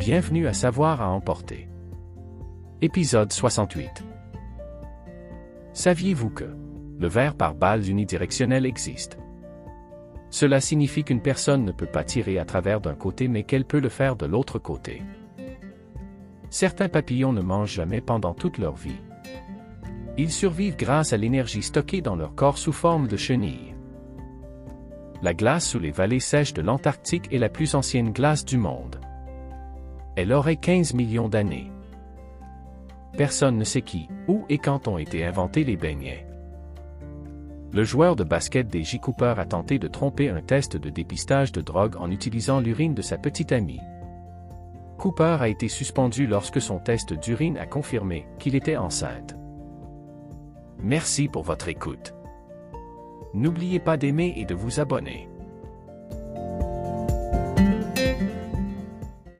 Bienvenue à Savoir à emporter. Épisode 68. Saviez-vous que le verre par balles unidirectionnelles existe? Cela signifie qu'une personne ne peut pas tirer à travers d'un côté mais qu'elle peut le faire de l'autre côté. Certains papillons ne mangent jamais pendant toute leur vie. Ils survivent grâce à l'énergie stockée dans leur corps sous forme de chenilles. La glace sous les vallées sèches de l'Antarctique est la plus ancienne glace du monde. Elle aurait 15 millions d'années. Personne ne sait qui, où et quand ont été inventés les beignets. Le joueur de basket des J. Cooper a tenté de tromper un test de dépistage de drogue en utilisant l'urine de sa petite amie. Cooper a été suspendu lorsque son test d'urine a confirmé qu'il était enceinte. Merci pour votre écoute. N'oubliez pas d'aimer et de vous abonner.